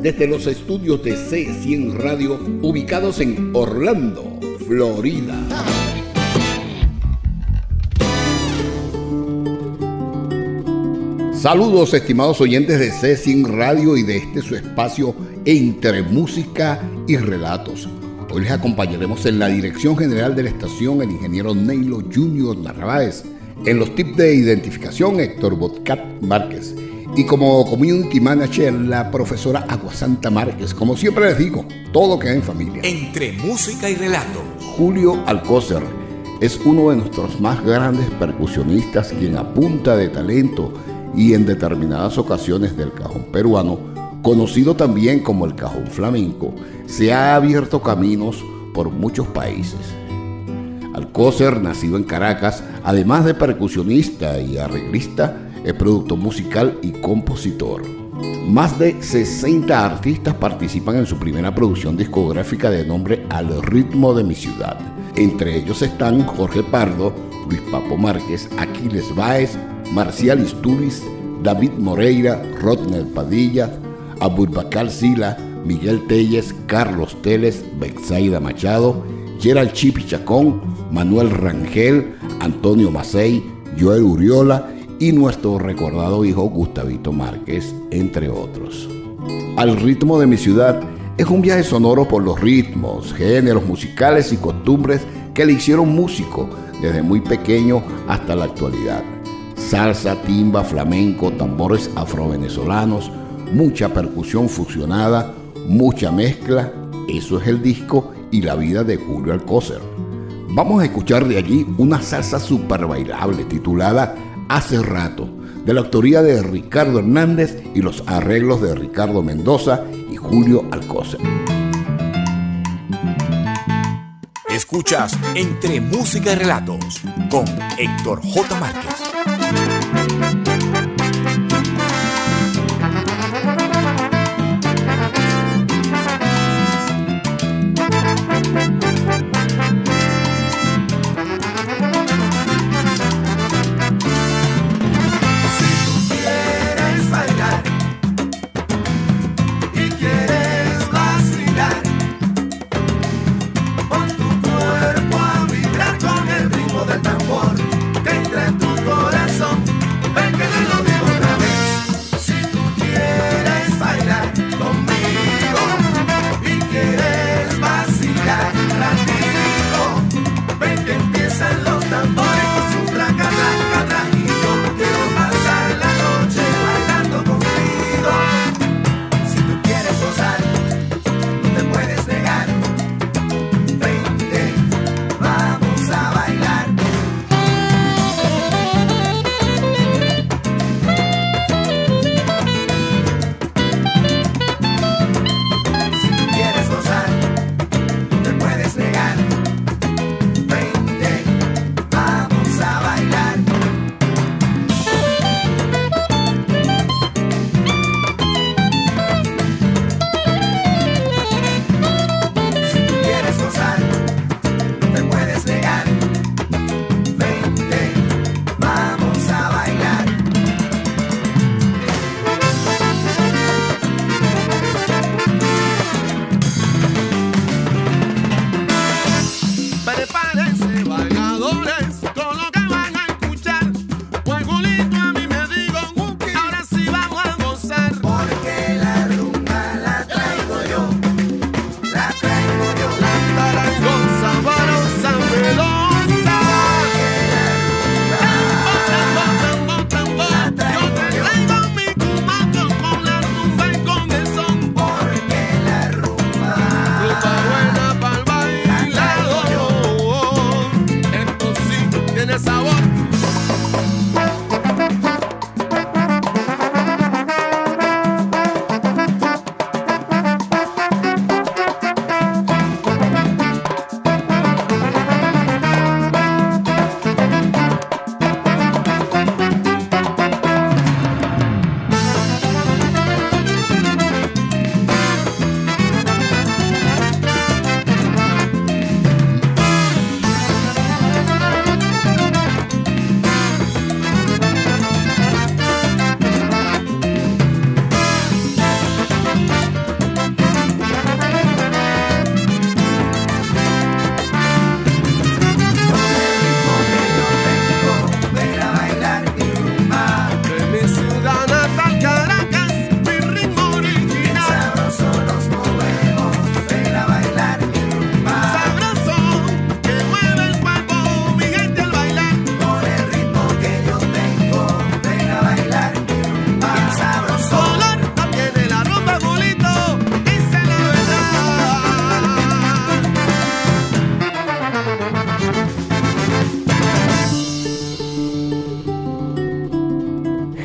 desde los estudios de C100 Radio ubicados en Orlando, Florida. Saludos estimados oyentes de C100 Radio y de este su espacio entre música y relatos. Hoy les acompañaremos en la dirección general de la estación el ingeniero Neilo Junior Narváez, en los tips de identificación Héctor Botcat Márquez y como community manager la profesora Aguasanta Márquez. Como siempre les digo, todo queda en familia. Entre música y relato. Julio Alcócer es uno de nuestros más grandes percusionistas quien apunta de talento y en determinadas ocasiones del cajón peruano, conocido también como el cajón flamenco, se ha abierto caminos por muchos países. Alcócer, nacido en Caracas, además de percusionista y arreglista, es productor musical y compositor. Más de 60 artistas participan en su primera producción discográfica de nombre Al ritmo de mi ciudad. Entre ellos están Jorge Pardo, Luis Papo Márquez, Aquiles Báez, Marcial Isturiz, David Moreira, Rodner Padilla, Abulbacal Sila, Miguel Telles, Carlos Teles, Bexaida Machado, Gerald Chipi Chacón, Manuel Rangel, Antonio Macei, Joel Uriola y nuestro recordado hijo Gustavito Márquez, entre otros. Al ritmo de mi ciudad es un viaje sonoro por los ritmos, géneros musicales y costumbres que le hicieron músico desde muy pequeño hasta la actualidad. Salsa, timba, flamenco, tambores afrovenezolanos, mucha percusión fusionada, mucha mezcla, eso es el disco y la vida de Julio Alcócer. Vamos a escuchar de allí una salsa super bailable titulada Hace rato, de la autoría de Ricardo Hernández y los arreglos de Ricardo Mendoza y Julio Alcócer. Escuchas Entre Música y Relatos con Héctor J. Márquez.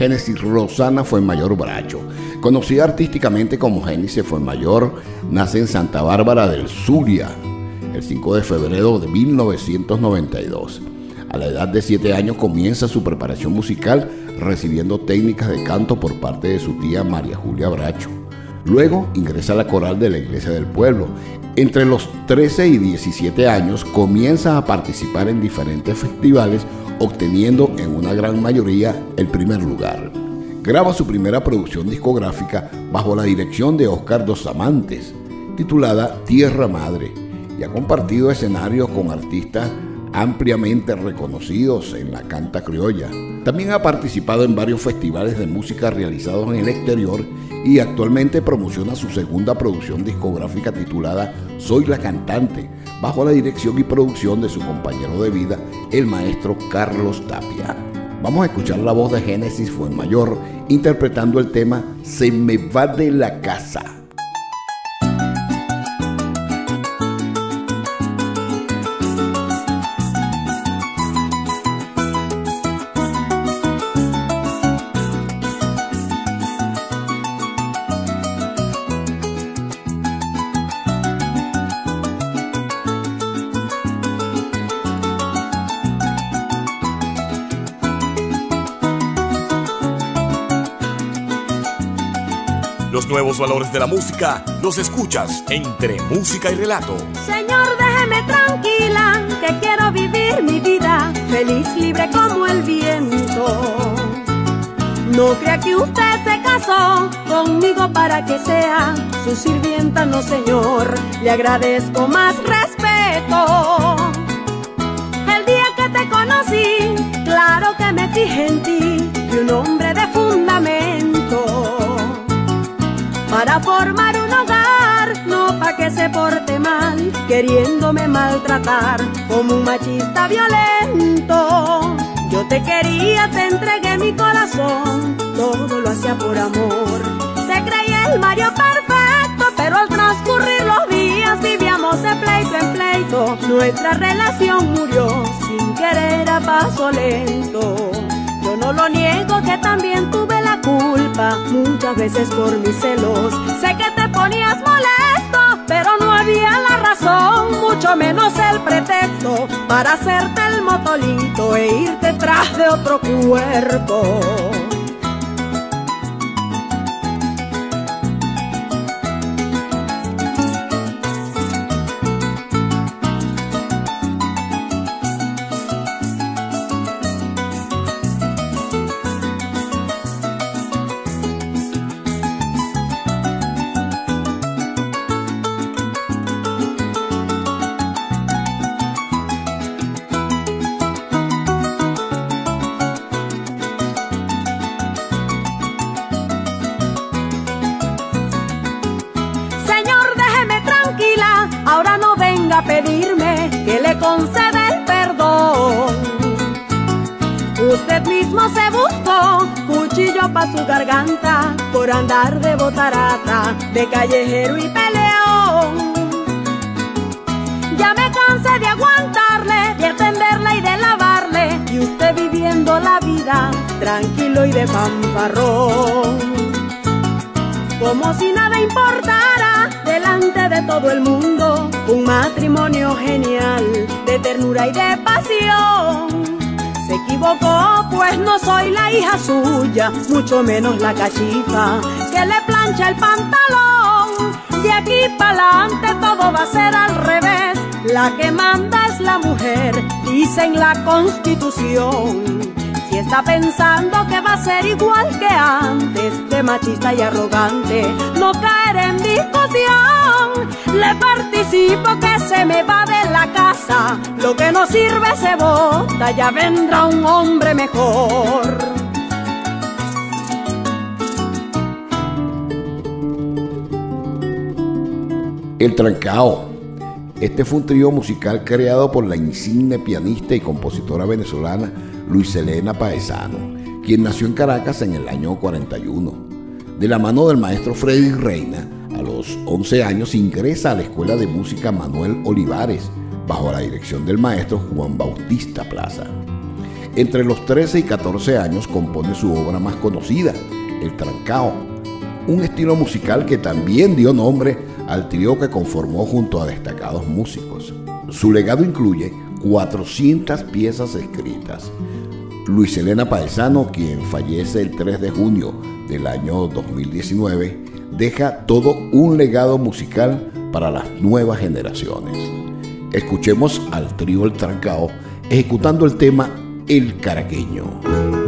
Génesis Rosana Fuenmayor Bracho. Conocida artísticamente como Génesis Fuenmayor, nace en Santa Bárbara del Zulia el 5 de febrero de 1992. A la edad de 7 años comienza su preparación musical recibiendo técnicas de canto por parte de su tía María Julia Bracho. Luego ingresa a la coral de la Iglesia del Pueblo. Entre los 13 y 17 años comienza a participar en diferentes festivales, obteniendo en una gran mayoría el primer lugar. Graba su primera producción discográfica bajo la dirección de Oscar Dos Amantes, titulada Tierra Madre, y ha compartido escenarios con artistas ampliamente reconocidos en la canta criolla. También ha participado en varios festivales de música realizados en el exterior y actualmente promociona su segunda producción discográfica titulada Soy la cantante, bajo la dirección y producción de su compañero de vida, el maestro Carlos Tapia. Vamos a escuchar la voz de Génesis Fuenmayor interpretando el tema Se me va de la casa. Los valores de la música los escuchas entre música y relato. Señor, déjeme tranquila, que quiero vivir mi vida feliz, libre como el viento. No crea que usted se casó conmigo para que sea su sirvienta, no señor, le agradezco más respeto. El día que te conocí, claro que me fijé en ti, y un hombre de fundamento para formar un hogar, no pa' que se porte mal, queriéndome maltratar como un machista violento. Yo te quería, te entregué mi corazón, todo lo hacía por amor. Se creía el Mario perfecto, pero al transcurrir los días vivíamos de pleito en pleito. Nuestra relación murió sin querer a paso lento. Yo no lo niego que también tuve la culpa, muchas veces por mis celos. Sé que te ponías molesto, pero no había la razón, mucho menos el pretexto para hacerte el motolito e irte tras de otro cuerpo. Por andar de botarata, de callejero y peleón. Ya me cansé de aguantarle, de atenderla y de lavarle, y usted viviendo la vida tranquilo y de fanfarrón como si nada importara delante de todo el mundo. Un matrimonio genial de ternura y de pasión. Se equivocó, pues no soy la hija suya, mucho menos la cachifa que le plancha el pantalón. De aquí para adelante todo va a ser al revés. La que manda es la mujer, dice en la constitución. Si está pensando que va a ser igual que antes, de machista y arrogante, no caer en discusión. Le participo que se me va de la casa, lo que no sirve se bota, ya vendrá un hombre mejor. El Trancao. Este fue un trío musical creado por la insigne pianista y compositora venezolana Luis Elena Paesano, quien nació en Caracas en el año 41. De la mano del maestro Freddy Reina, los 11 años ingresa a la Escuela de Música Manuel Olivares, bajo la dirección del maestro Juan Bautista Plaza. Entre los 13 y 14 años compone su obra más conocida, El Trancao, un estilo musical que también dio nombre al trío que conformó junto a destacados músicos. Su legado incluye 400 piezas escritas. Luis Elena Paesano, quien fallece el 3 de junio del año 2019, deja todo un legado musical para las nuevas generaciones. Escuchemos al trío El Trancao ejecutando el tema El Caraqueño.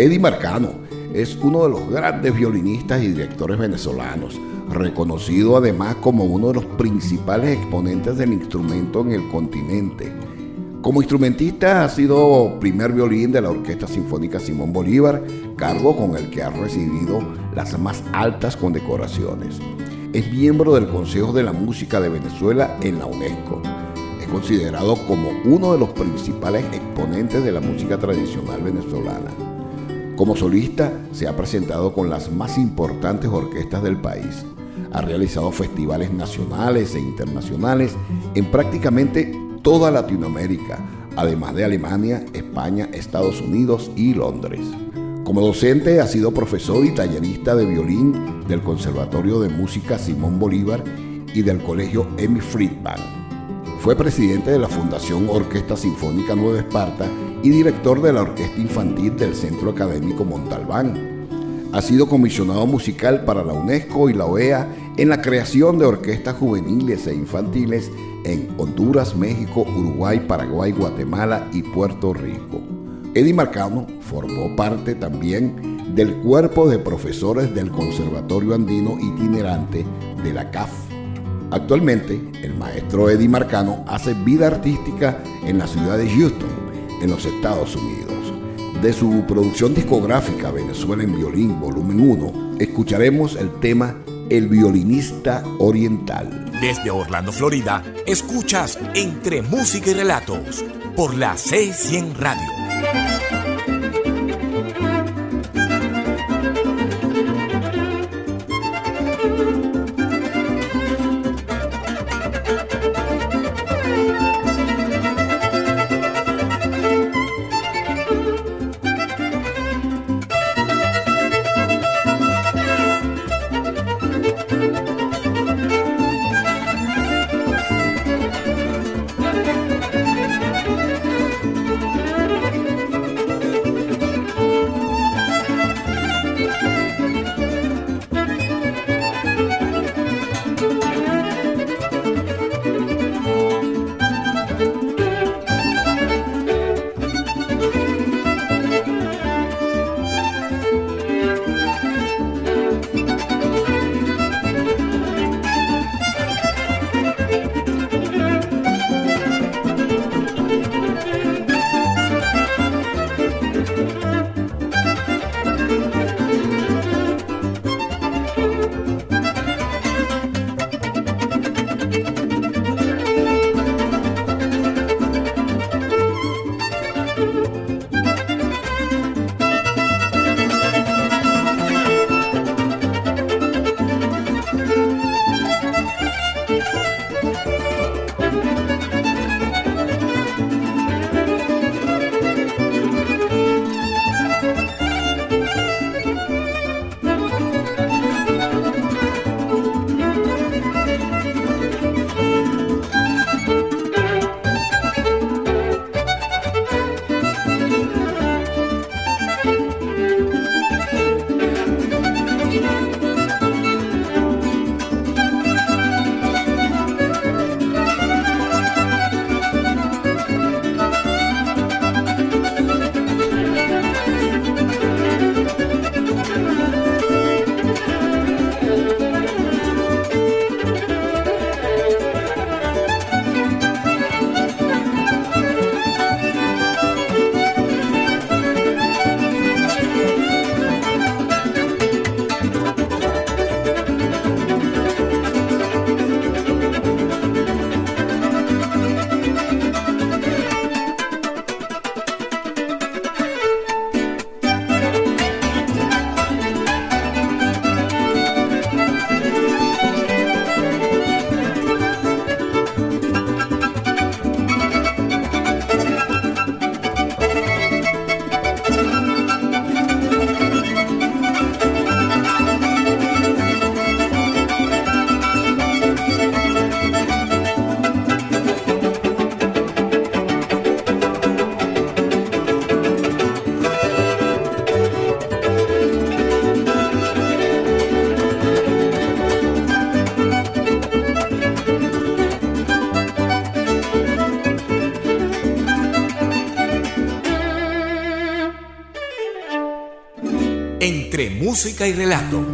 Eddie Marcano es uno de los grandes violinistas y directores venezolanos, reconocido además como uno de los principales exponentes del instrumento en el continente. Como instrumentista ha sido primer violín de la Orquesta Sinfónica Simón Bolívar, cargo con el que ha recibido las más altas condecoraciones. Es miembro del Consejo de la Música de Venezuela en la UNESCO. Es considerado como uno de los principales exponentes de la música tradicional venezolana. Como solista se ha presentado con las más importantes orquestas del país. Ha realizado festivales nacionales e internacionales en prácticamente toda Latinoamérica, además de Alemania, España, Estados Unidos y Londres. Como docente ha sido profesor y tallerista de violín del Conservatorio de Música Simón Bolívar y del Colegio Emmy Friedman. Fue presidente de la Fundación Orquesta Sinfónica Nueva Esparta y director de la Orquesta Infantil del Centro Académico Montalbán. Ha sido comisionado musical para la UNESCO y la OEA en la creación de orquestas juveniles e infantiles en Honduras, México, Uruguay, Paraguay, Guatemala y Puerto Rico. Eddie Marcano formó parte también del cuerpo de profesores del Conservatorio Andino Itinerante de la CAF. Actualmente, el maestro Eddie Marcano hace vida artística en la ciudad de Houston, en los Estados Unidos. De su producción discográfica Venezuela en Violín, volumen 1, escucharemos el tema El violinista oriental. Desde Orlando, Florida, escuchas Entre Música y Relatos por la C100 Radio. Música y relatos.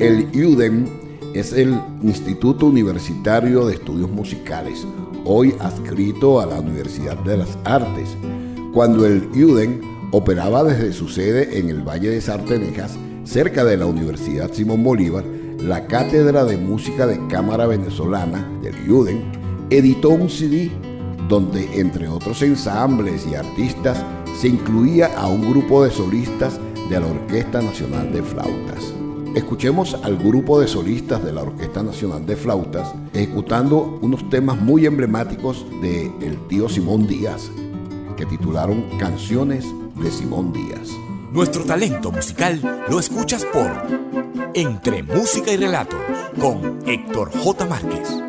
El IUDEM es el Instituto Universitario de Estudios Musicales, hoy adscrito a la Universidad de las Artes. Cuando el IUDEM operaba desde su sede en el Valle de Sartenejas, cerca de la Universidad Simón Bolívar, la Cátedra de Música de Cámara Venezolana del IUDEM editó un CD donde, entre otros ensambles y artistas, se incluía a un grupo de solistas de la Orquesta Nacional de Flautas. Escuchemos al grupo de solistas de la Orquesta Nacional de Flautas ejecutando unos temas muy emblemáticos de el tío Simón Díaz, que titularon Canciones de Simón Díaz. Nuestro talento musical lo escuchas por Entre Música y Relatos con Héctor J. Márquez.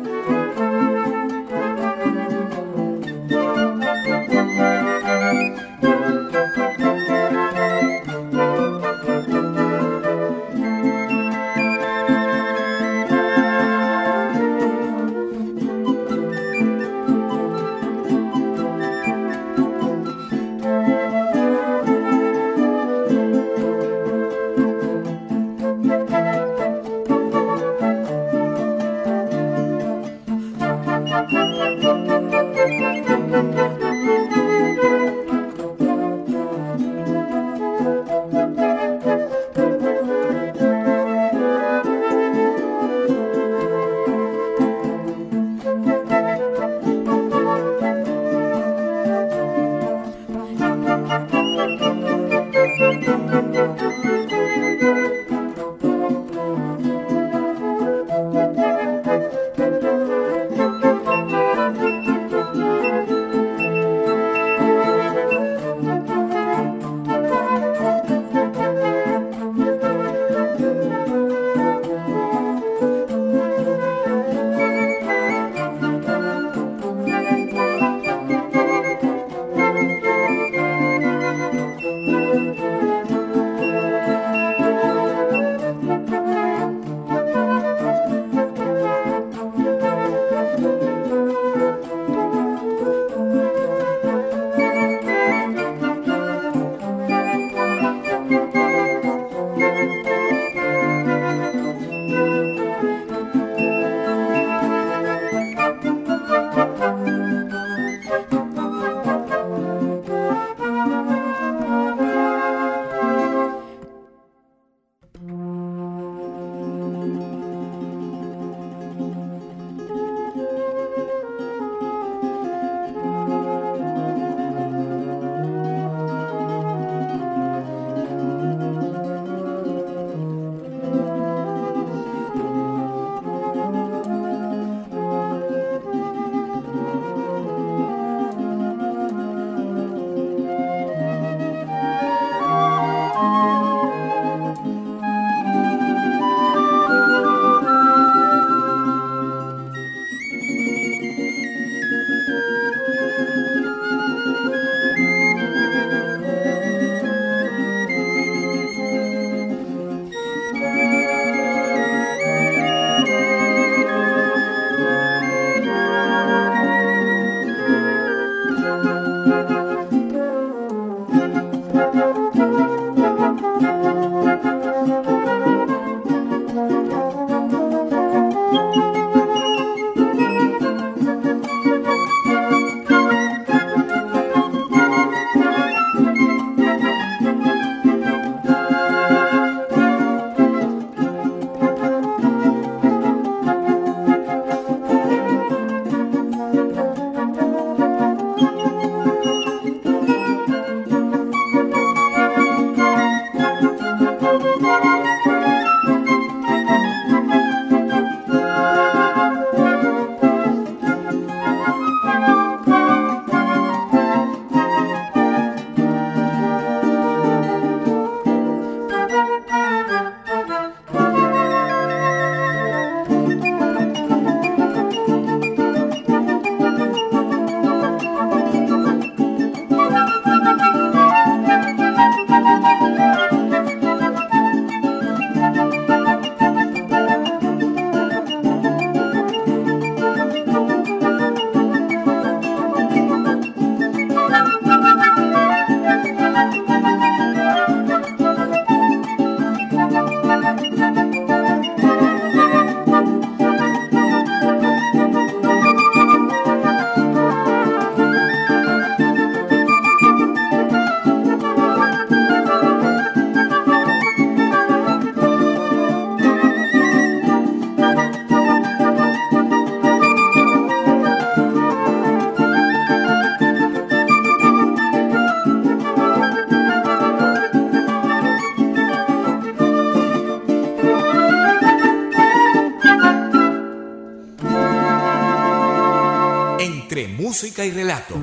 Música y relatos.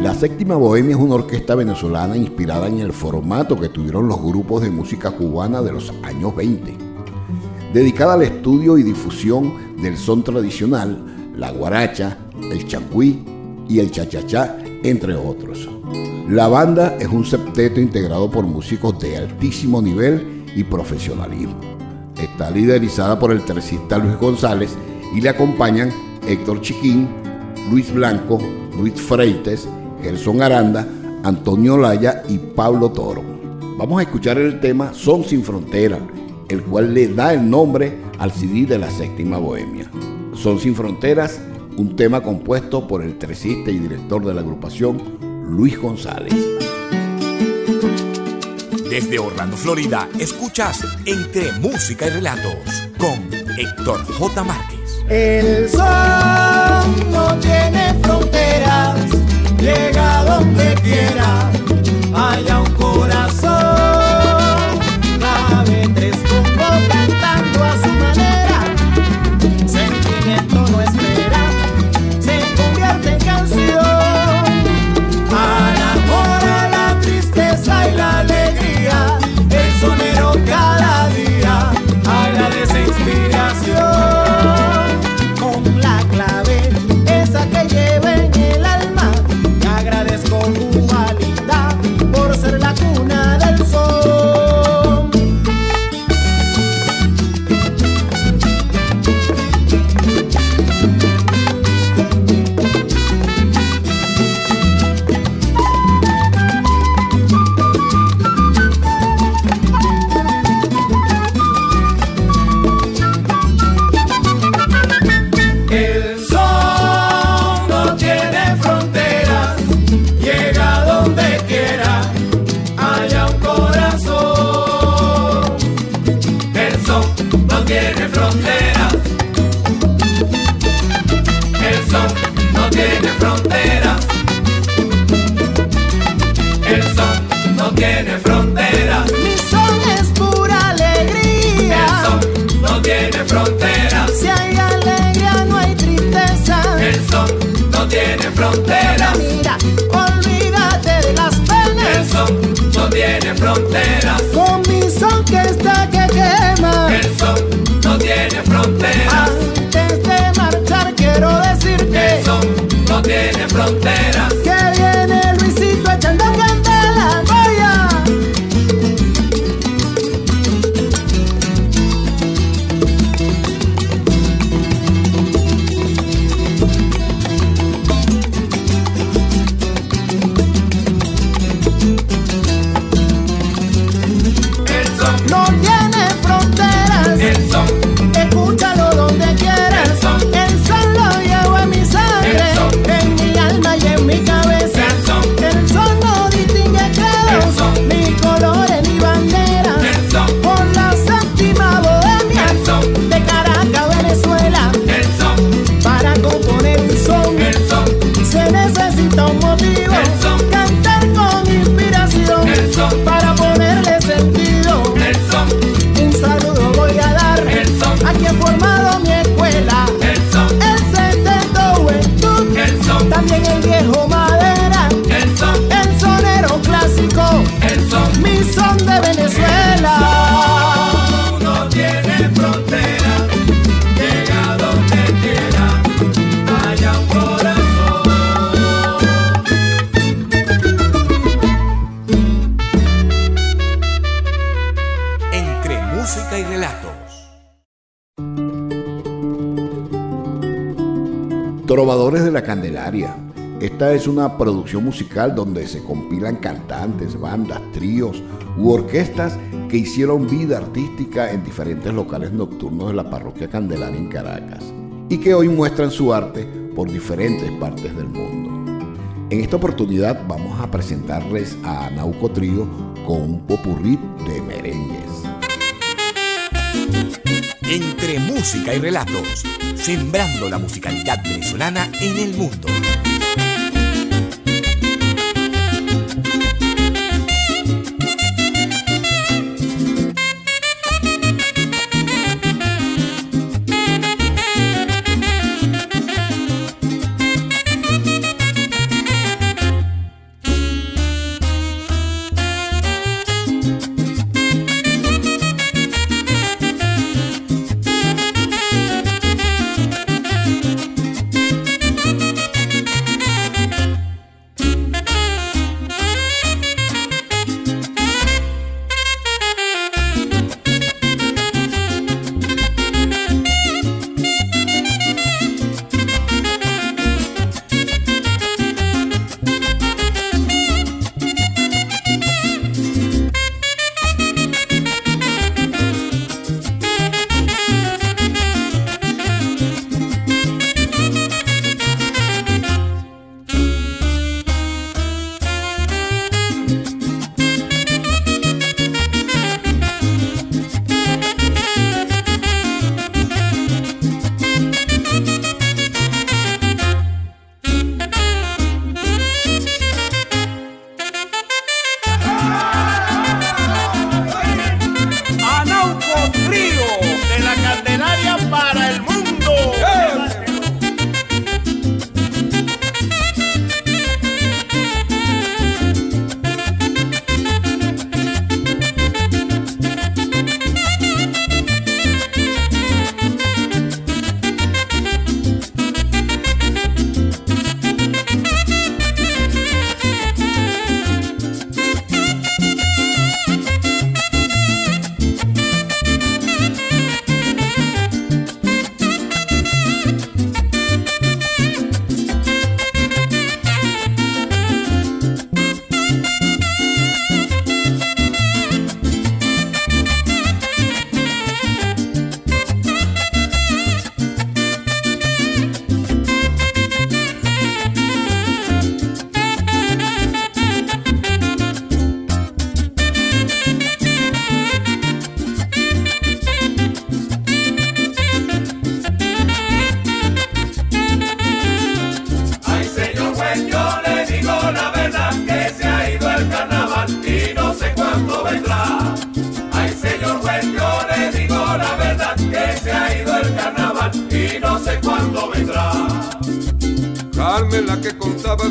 La Séptima Bohemia es una orquesta venezolana inspirada en el formato que tuvieron los grupos de música cubana de los años 20, dedicada al estudio y difusión del son tradicional, la guaracha, el chacuí y el chachachá, entre otros. La banda es un septeto integrado por músicos de altísimo nivel y profesionalismo. Está liderizada por el tercista Luis González y le acompañan Héctor Chiquín, Luis Blanco, Luis Freites, Gerson Aranda, Antonio Laya y Pablo Toro. Vamos a escuchar el tema Son sin Frontera, el cual le da el nombre al CD de la séptima bohemia. Son sin Fronteras, un tema compuesto por el tresista y director de la agrupación, Luis González. Desde Orlando, Florida, escuchas Entre Música y Relatos con Héctor J. Márquez. El sol no tiene fronteras, llega donde quiera, haya un corazón. Una producción musical donde se compilan cantantes, bandas, tríos u orquestas que hicieron vida artística en diferentes locales nocturnos de la parroquia Candelaria en Caracas y que hoy muestran su arte por diferentes partes del mundo. En esta oportunidad vamos a presentarles a Nauco Trío con un popurrí de merengues. Entre música y relatos, sembrando la musicalidad venezolana en el mundo.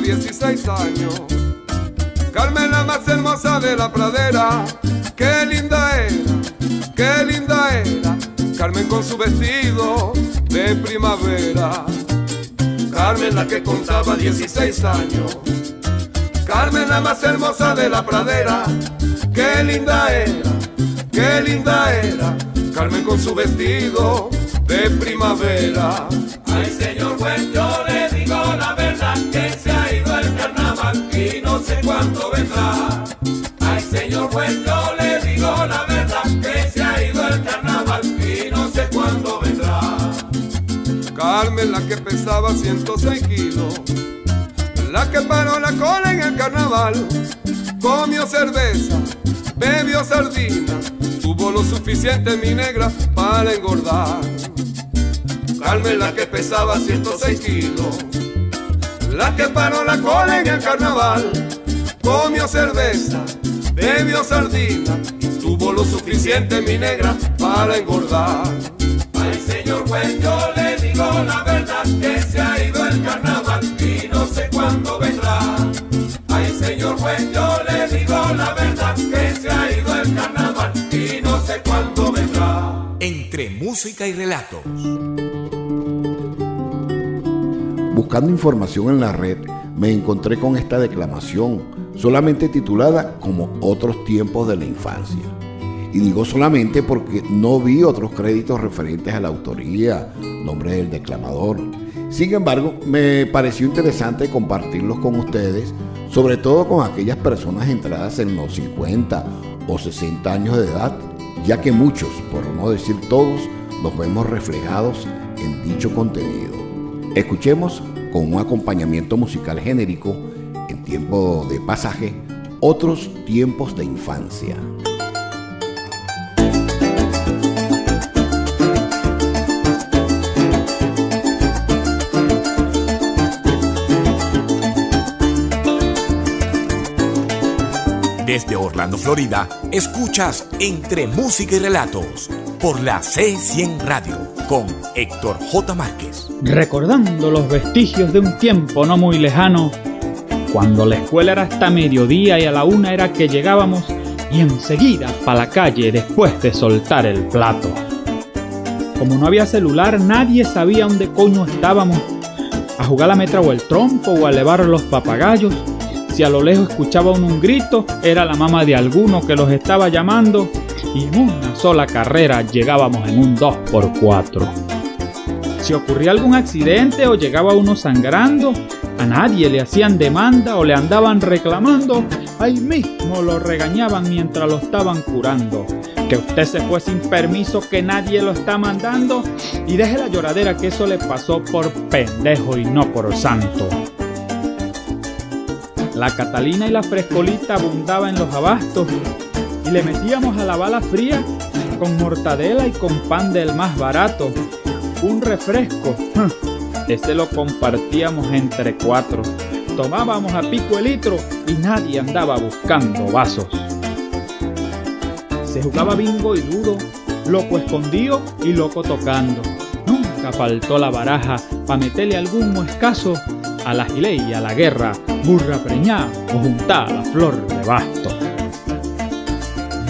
16 años. Carmen la más hermosa de la pradera, qué linda era, qué linda era. Carmen con su vestido de primavera. Carmen la que contaba 16 años. Carmen la más hermosa de la pradera, qué linda era, qué linda era. Carmen con su vestido de primavera. Ay, señor juez, yo cuándo vendrá. Ay, señor yo le digo la verdad que se ha ido el carnaval y no sé cuándo vendrá. Carmen, la que pesaba 106 kilos, la que paró la cola en el carnaval, comió cerveza, bebió sardina, tuvo lo suficiente mi negra para engordar. Carmen la que pesaba 106 kilos, la que paró la cola en el carnaval, comió cerveza, bebió sardina, tuvo lo suficiente mi negra para engordar. Ay, señor juez, yo le digo la verdad que se ha ido el carnaval y no sé cuándo vendrá. Ay, señor juez, yo le digo la verdad que se ha ido el carnaval y no sé cuándo vendrá. Entre música y relatos. Buscando información en la red, me encontré con esta declamación, solamente titulada como Otros tiempos de la infancia. Y digo solamente porque no vi otros créditos referentes a la autoría, nombre del declamador. Sin embargo, me pareció interesante compartirlos con ustedes, sobre todo con aquellas personas entradas en los 50 o 60 años de edad, ya que muchos, por no decir todos, nos vemos reflejados en dicho contenido. Escuchemos con un acompañamiento musical genérico en tiempo de pasaje otros tiempos de infancia. Desde Orlando, Florida, escuchas Entre Música y Relatos por la C100 Radio con Héctor J. Márquez. Recordando los vestigios de un tiempo no muy lejano, cuando la escuela era hasta mediodía y a la una era que llegábamos y enseguida para la calle después de soltar el plato. Como no había celular, nadie sabía dónde coño estábamos. A jugar la metra o el trompo o a elevar los papagayos. Si a lo lejos escuchaba un grito, era la mamá de alguno que los estaba llamando y en una sola carrera llegábamos en un 2x4. Si ocurría algún accidente o llegaba uno sangrando, a nadie le hacían demanda o le andaban reclamando, ahí mismo lo regañaban mientras lo estaban curando. Que usted se fue sin permiso, que nadie lo está mandando y deje la lloradera que eso le pasó por pendejo y no por santo. La Catalina y la frescolita abundaba en los abastos y le metíamos a la bala fría con mortadela y con pan del más barato. Un refresco, ese lo compartíamos entre cuatro. Tomábamos a pico el litro y nadie andaba buscando vasos. Se jugaba bingo y ludo, loco escondido y loco tocando. Nunca faltó la baraja para meterle algún escaso a la gilet y a la guerra, burra preñada o juntada la flor de basto.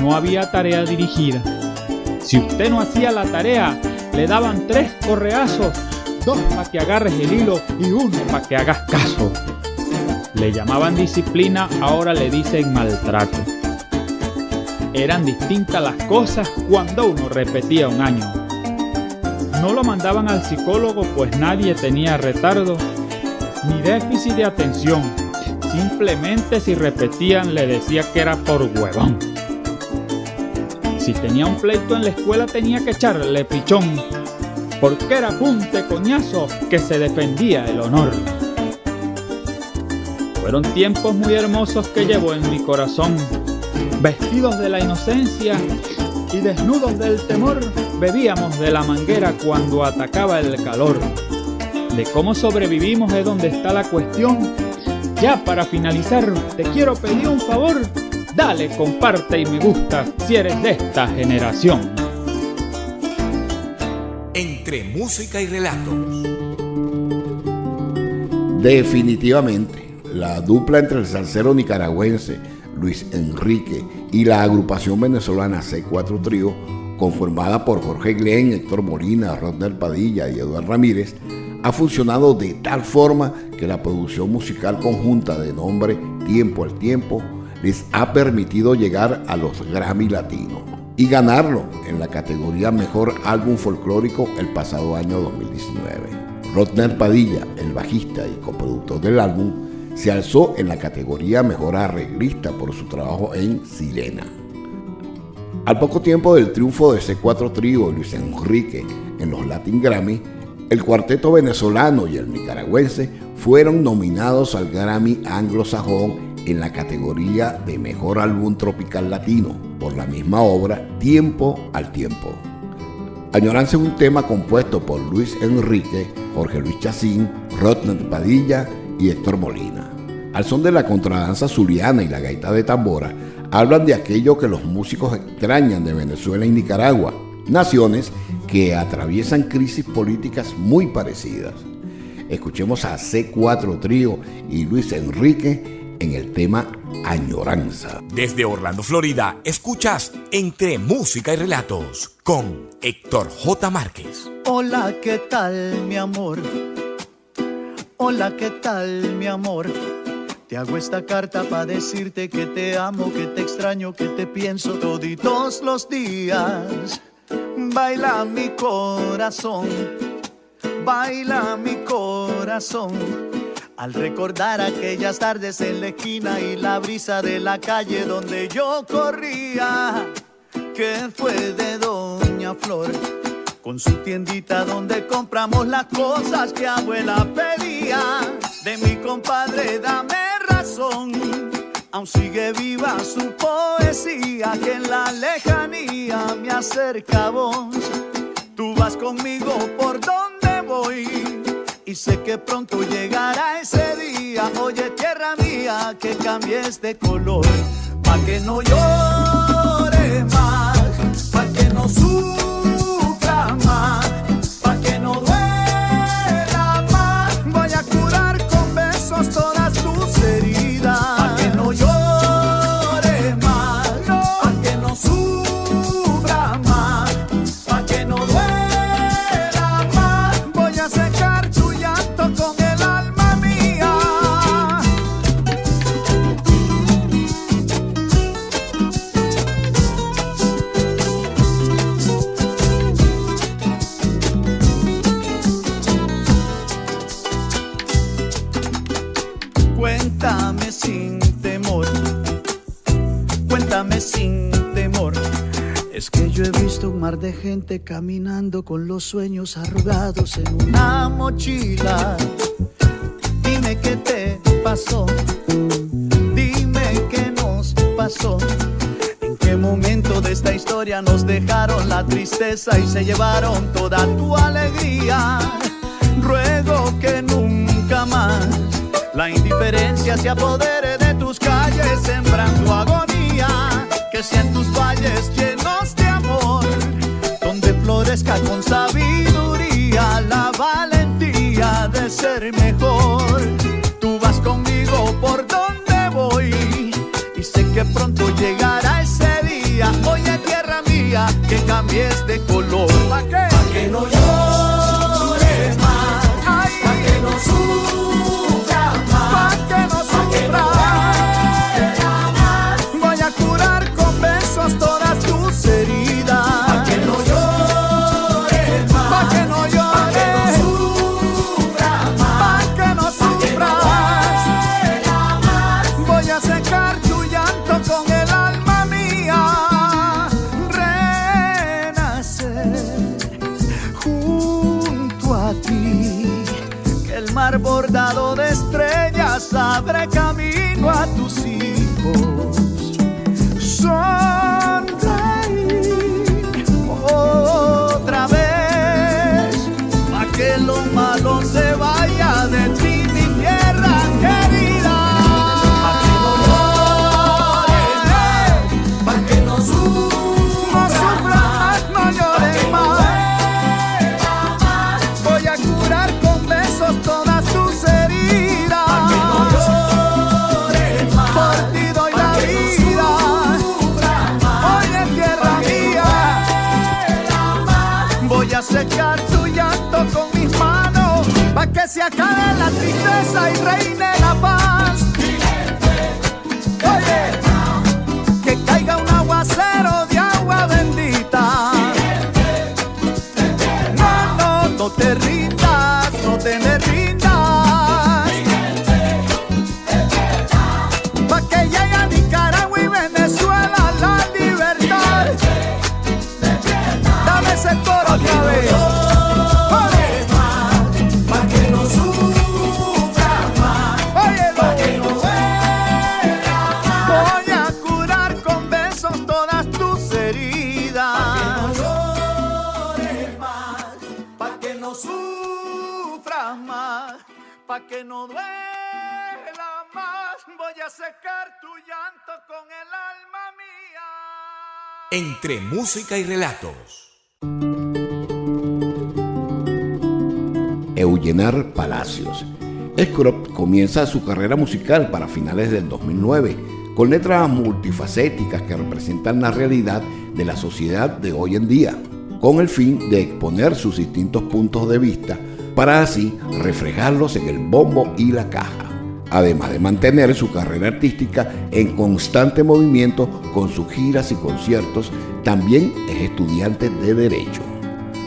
No había tarea dirigida. Si usted no hacía la tarea, le daban tres correazos, dos para que agarres el hilo y uno para que hagas caso. Le llamaban disciplina, ahora le dicen maltrato. Eran distintas las cosas cuando uno repetía un año. No lo mandaban al psicólogo pues nadie tenía retardo ni déficit de atención. Simplemente si repetían le decía que era por huevón. Si tenía un pleito en la escuela tenía que echarle pichón, porque era punte coñazo que se defendía el honor. Fueron tiempos muy hermosos que llevo en mi corazón, vestidos de la inocencia y desnudos del temor, bebíamos de la manguera cuando atacaba el calor. De cómo sobrevivimos es donde está la cuestión. Ya para finalizar, te quiero pedir un favor. Dale, comparte y me gusta si eres de esta generación. Entre música y relatos. Definitivamente, la dupla entre el salsero nicaragüense Luis Enrique y la agrupación venezolana C4 Trío, conformada por Jorge Glenn, Héctor Molina, Rodner Padilla y Eduardo Ramírez, ha funcionado de tal forma que la producción musical conjunta de nombre Tiempo al Tiempo les ha permitido llegar a los Grammy Latinos y ganarlo en la categoría Mejor Álbum Folclórico el pasado año 2019. Rodner Padilla, el bajista y coproductor del álbum, se alzó en la categoría Mejor Arreglista por su trabajo en Sirena. Al poco tiempo del triunfo de C4 Trío Luis Enrique en los Latin Grammy, el cuarteto venezolano y el nicaragüense fueron nominados al Grammy anglosajón en la categoría de Mejor Álbum Tropical Latino por la misma obra Tiempo al Tiempo. Añoranza es un tema compuesto por Luis Enrique, Jorge Luis Chacín, Rodner Padilla y Héctor Molina. Al son de la contradanza zuliana y la gaita de tambora, hablan de aquello que los músicos extrañan de Venezuela y Nicaragua, naciones que atraviesan crisis políticas muy parecidas. Escuchemos a C4 Trío y Luis Enrique en el tema Añoranza. Desde Orlando, Florida, escuchas Entre Música y Relatos con Héctor J. Márquez. Hola, ¿qué tal, mi amor? Hola, ¿qué tal, mi amor? Te hago esta carta para decirte que te amo, que te extraño, que te pienso toditos los días. Baila mi corazón, baila mi corazón. Al recordar aquellas tardes en la esquina y la brisa de la calle donde yo corría, que fue de Doña Flor, con su tiendita donde compramos las cosas que abuela pedía. De mi compadre, dame razón aún sigue viva su poesía que en la lejanía me acerca a vos. Tú vas conmigo por donde voy y sé que pronto llegará ese día. Oye, tierra mía, que cambies de color, pa' que no llore más, pa' que no sufra de gente caminando con los sueños arrugados en una mochila. Dime qué te pasó, dime qué nos pasó. ¿En qué momento de esta historia nos dejaron la tristeza y se llevaron toda tu alegría? Ruego que nunca más la indiferencia se apodere de tus calles, sembrando agonía. Que sean tus valles llenos mejor. Tú vas conmigo por donde voy y sé que pronto llegará ese día. Oye, tierra mía, que cambies de color. Se acabe la tristeza y reine Entre música y relatos. Eugenar Palacios. Scrop comienza su carrera musical para finales del 2009 con letras multifacéticas que representan la realidad de la sociedad de hoy en día, con el fin de exponer sus distintos puntos de vista para así reflejarlos en el bombo y la caja, además de mantener su carrera artística en constante movimiento con sus giras y conciertos, también es estudiante de Derecho.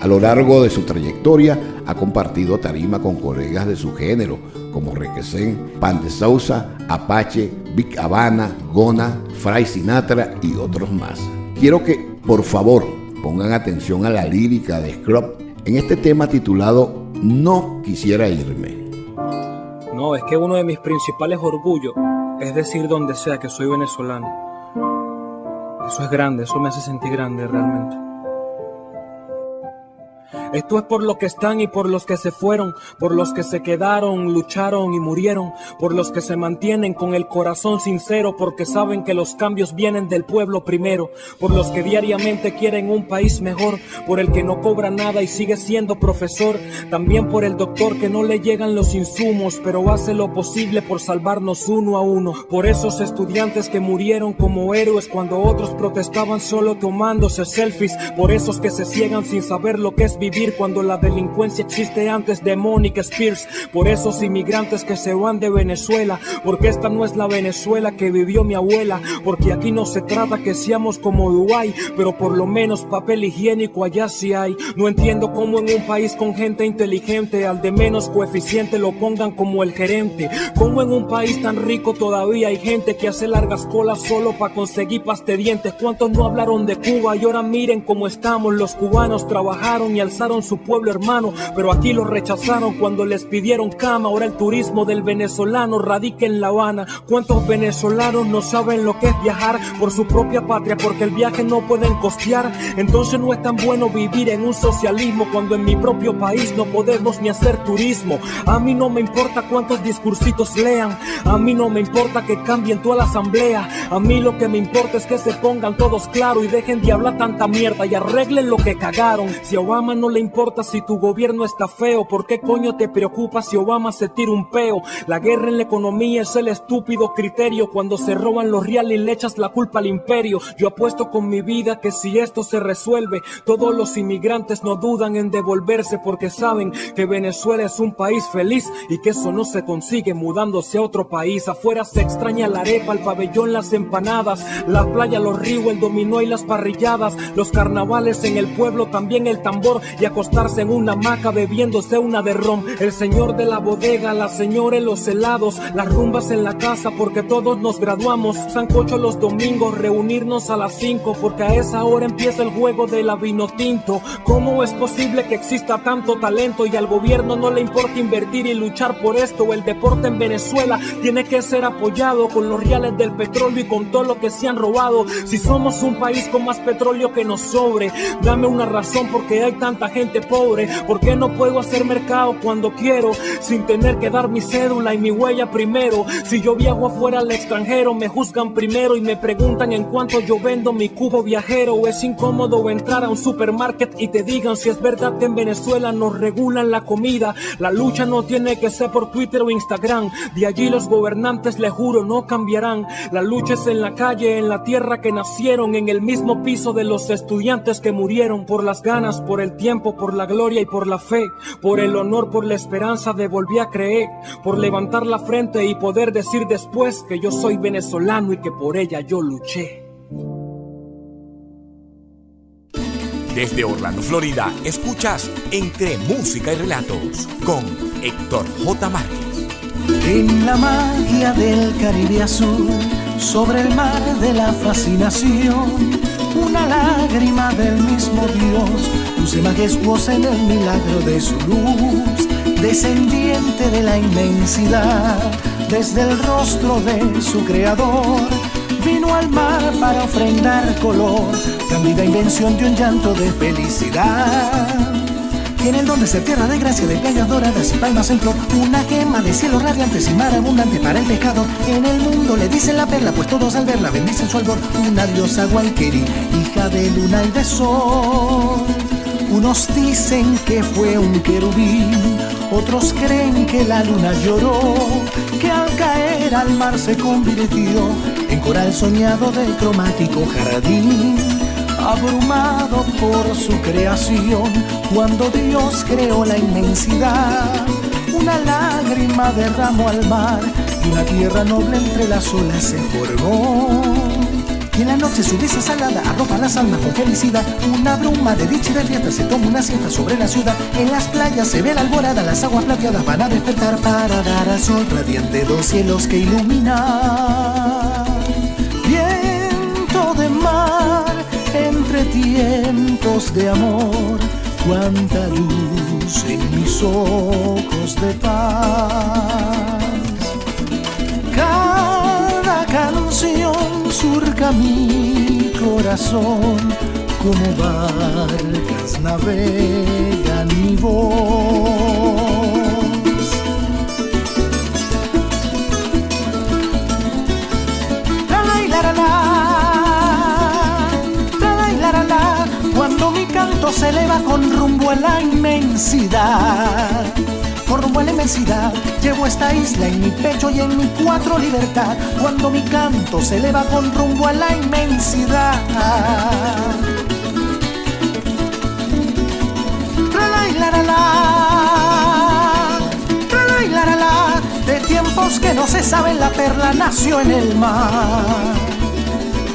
A lo largo de su trayectoria ha compartido tarima con colegas de su género como Requesén, Pan de Sousa, Apache, Big Habana, Gona, Fray Sinatra y otros más. Quiero que, por favor, pongan atención a la lírica de Scrub en este tema titulado No quisiera irme. No, es que uno de mis principales orgullos es decir donde sea que soy venezolano. Eso es grande, eso me hace sentir grande realmente. Esto es por los que están y por los que se fueron, por los que se quedaron, lucharon y murieron, por los que se mantienen con el corazón sincero, porque saben que los cambios vienen del pueblo primero, por los que diariamente quieren un país mejor, por el que no cobra nada y sigue siendo profesor, también por el doctor que no le llegan los insumos, pero hace lo posible por salvarnos uno a uno, por esos estudiantes que murieron como héroes cuando otros protestaban solo tomándose selfies, por esos que se ciegan sin saber lo que es vivir cuando la delincuencia existe antes de Mónica Spears, por esos inmigrantes que se van de Venezuela, porque esta no es la Venezuela que vivió mi abuela, porque aquí no se trata que seamos como Dubái, pero por lo menos papel higiénico allá sí hay. No entiendo cómo en un país con gente inteligente al de menos coeficiente lo pongan como el gerente, cómo en un país tan rico todavía hay gente que hace largas colas solo para conseguir paste dientes. ¿Cuántos no hablaron de Cuba y ahora miren cómo estamos? Los cubanos trabajaron y alzaron su pueblo hermano, pero aquí lo rechazaron cuando les pidieron cama. Ahora el turismo del venezolano radica en La Habana. ¿Cuántos venezolanos no saben lo que es viajar por su propia patria porque el viaje no pueden costear? Entonces no es tan bueno vivir en un socialismo cuando en mi propio país no podemos ni hacer turismo. A mí no me importa cuántos discursitos lean, a mí no me importa que cambien toda la asamblea, a mí lo que me importa es que se pongan todos claros y dejen de hablar tanta mierda y arreglen lo que cagaron. Si a Obama no le importa si tu gobierno está feo, ¿por qué coño te preocupa si Obama se tira un peo? La guerra en la economía es el estúpido criterio cuando se roban los reales y le echas la culpa al imperio. Yo apuesto con mi vida que si esto se resuelve, todos los inmigrantes no dudan en devolverse porque saben que Venezuela es un país feliz y que eso no se consigue mudándose a otro país. Afuera se extraña la arepa, el pabellón, las empanadas, la playa, los ríos, el dominó y las parrilladas, los carnavales en el pueblo, también el tambor y acostarse en una hamaca bebiéndose una de ron. El señor de la bodega, la señora en los helados, las rumbas en la casa porque todos nos graduamos. Sancocho los domingos, reunirnos a las 5 porque a esa hora empieza el juego de la vino tinto. ¿Cómo es posible que exista tanto talento y al gobierno no le importa invertir y luchar por esto? El deporte en Venezuela tiene que ser apoyado con los reales del petróleo y con todo lo que se han robado. Si somos un país con más petróleo que nos sobre, dame una razón porque hay tanta gente pobre. ¿Por qué no puedo hacer mercado cuando quiero sin tener que dar mi cédula y mi huella primero? Si yo viajo afuera al extranjero, me juzgan primero y me preguntan en cuánto yo vendo mi cubo viajero. Es incómodo entrar a un supermarket y te digan si es verdad que en Venezuela nos regulan la comida. La lucha no tiene que ser por Twitter o Instagram. De allí los gobernantes, le juro, no cambiarán. La lucha es en la calle, en la tierra que nacieron, en el mismo piso de los estudiantes que murieron por las ganas, por el tiempo por la gloria y por la fe, por el honor, por la esperanza de volver a creer, por levantar la frente y poder decir después que yo soy venezolano y que por ella yo luché. Desde Orlando, Florida, escuchas Entre Música y Relatos con Héctor J. Márquez. En la magia del Caribe azul, sobre el mar de la fascinación, una lágrima del mismo Dios, luce majestuosa en el milagro de su luz, descendiente de la inmensidad, desde el rostro de su creador vino al mar para ofrendar color, candida invención de un llanto de felicidad. Tiene el don de ser tierra de gracia, de playas doradas y palmas en flor, una gema de cielo radiante y mar abundante para el pescador. En el mundo le dicen la perla, pues todos al verla bendicen su albor. Una diosa guayqueri, hija de luna y de sol. Unos dicen que fue un querubín, otros creen que la luna lloró, que al caer al mar se convirtió en coral soñado de cromático jardín, abrumado por su creación, cuando Dios creó la inmensidad, una lágrima derramó al mar y una tierra noble entre las olas se formó. Y en la noche su brisa salada arropa las almas con felicidad. Una bruma de dicha y de fiesta se toma una siesta sobre la ciudad. En las playas se ve la alborada, las aguas plateadas van a despertar para dar al sol radiante dos cielos que iluminan. Viento de mar entre tiempos de amor, cuánta luz en mis ojos de paz. Cada canción surca mi corazón, como barcas navegan mi voz. Se eleva con rumbo a la inmensidad. Con rumbo a la inmensidad, llevo esta isla en mi pecho y en mi cuatro libertad. Cuando mi canto se eleva con rumbo a la inmensidad. De tiempos que no se saben la perla nació en el mar.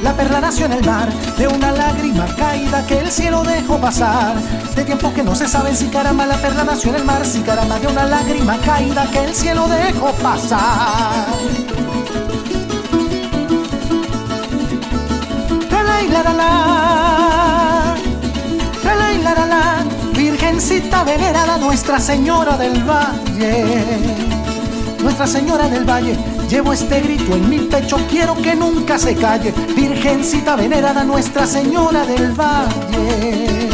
La perla nació en el mar de una lágrima caída que el cielo dejó pasar. De tiempos que no se saben si caramba la perla nació en el mar, si caramba de una lágrima caída que el cielo dejó pasar. La la la la la, Virgencita venerada Nuestra Señora del Valle. Nuestra Señora del Valle, llevo este grito en mi pecho, quiero que nunca se calle. Virgencita venerada, Nuestra Señora del Valle.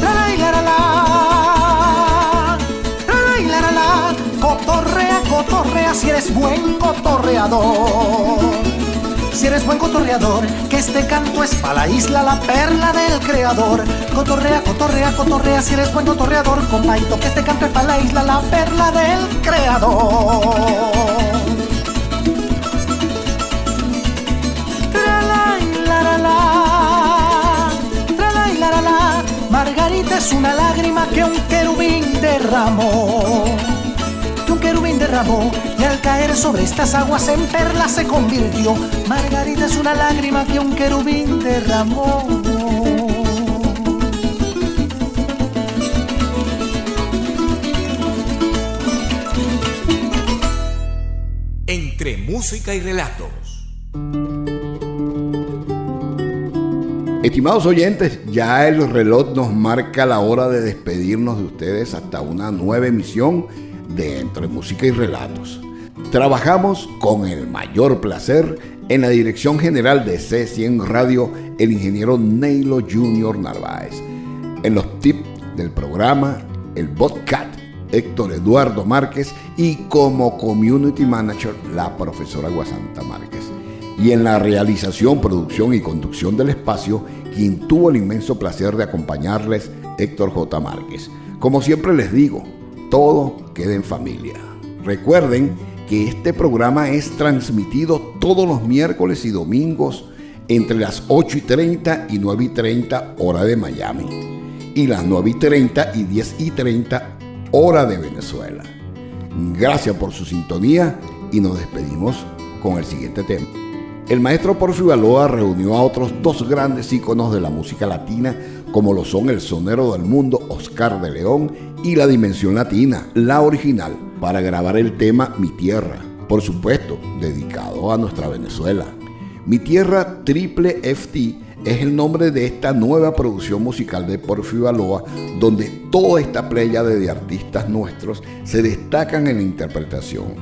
La la la la la, la la y la la la, cotorrea, cotorrea si eres buen cotorreador. Si eres buen cotorreador, que este canto es para la isla, la perla del creador. Cotorrea, cotorrea, cotorrea, si eres buen cotorreador, compaito, que este canto es para la isla, la perla del creador. Margarita es una lágrima que un querubín derramó querubín derramó y al caer sobre estas aguas en perla se convirtió. Margarita es una lágrima que un querubín derramó. Entre música y relatos. Estimados oyentes, ya el reloj nos marca la hora de despedirnos de ustedes hasta una nueva emisión de Entre Música y Relatos. Trabajamos con el mayor placer en la dirección general de C100 Radio, el ingeniero Neilo Junior Narváez. En los tips del programa, el Botcat, Héctor Eduardo Márquez y como Community Manager, la profesora Guasanta Márquez. Y en la realización, producción y conducción del espacio, quien tuvo el inmenso placer de acompañarles, Héctor J. Márquez. Como siempre les digo, todo queda en familia. Recuerden que este programa es transmitido todos los miércoles y domingos entre las 8 y 30 y 9 y 30 hora de Miami y las 9 y 30 y 10 y 30 hora de Venezuela. Gracias por su sintonía y nos despedimos con el siguiente tema. El maestro Porfio Baloa reunió a otros dos grandes íconos de la música latina, como lo son el sonero del mundo Oscar de León y la Dimensión Latina, la original, para grabar el tema Mi Tierra, por supuesto, dedicado a nuestra Venezuela. Mi Tierra Triple FT es el nombre de esta nueva producción musical de Porfio Baloa, donde toda esta playa de artistas nuestros se destacan en la interpretación.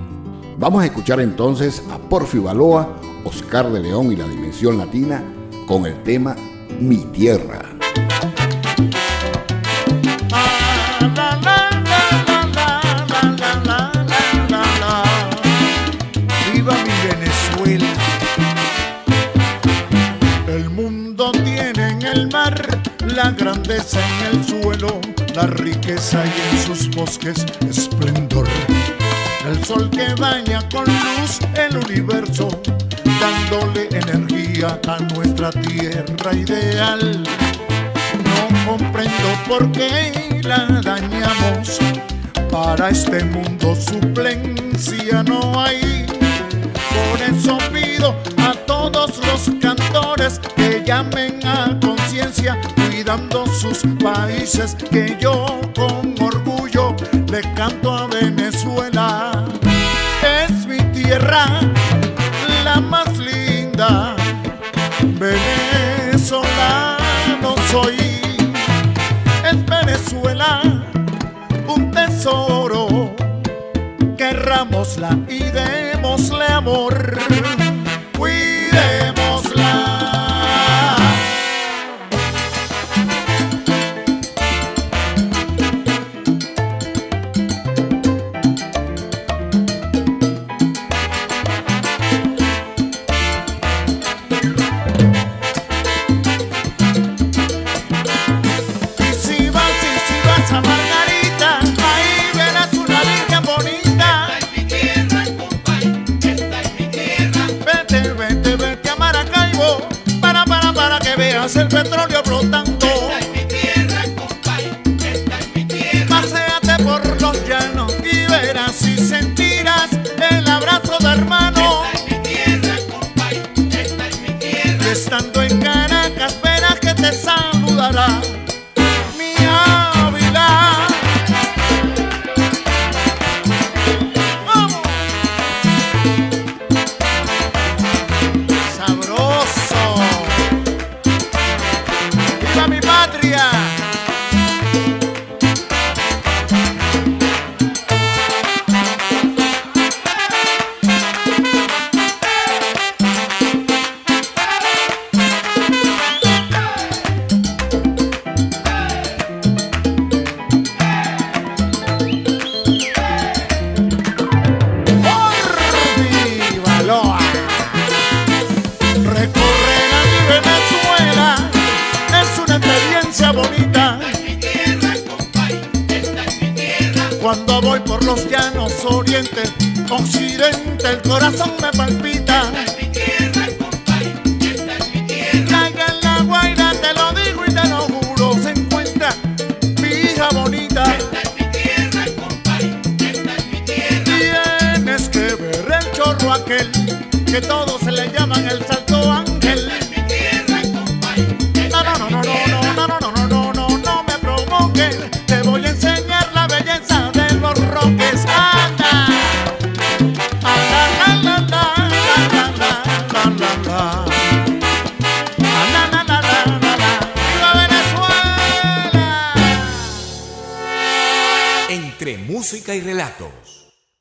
Vamos a escuchar entonces a Porfio Baloa, Oscar de León y la Dimensión Latina con el tema Mi Tierra. En el suelo, la riqueza y en sus bosques esplendor el sol que baña con luz el universo, dándole energía a nuestra tierra ideal. No comprendo por qué la dañamos, para este mundo suplencia no hay. Por eso pido a todos los cantores que llamen a conciencia, cuidando sus países, que yo con orgullo le canto a Venezuela tierra, la más linda. Venezolano soy, es Venezuela un tesoro. Querrámosla y démosle amor.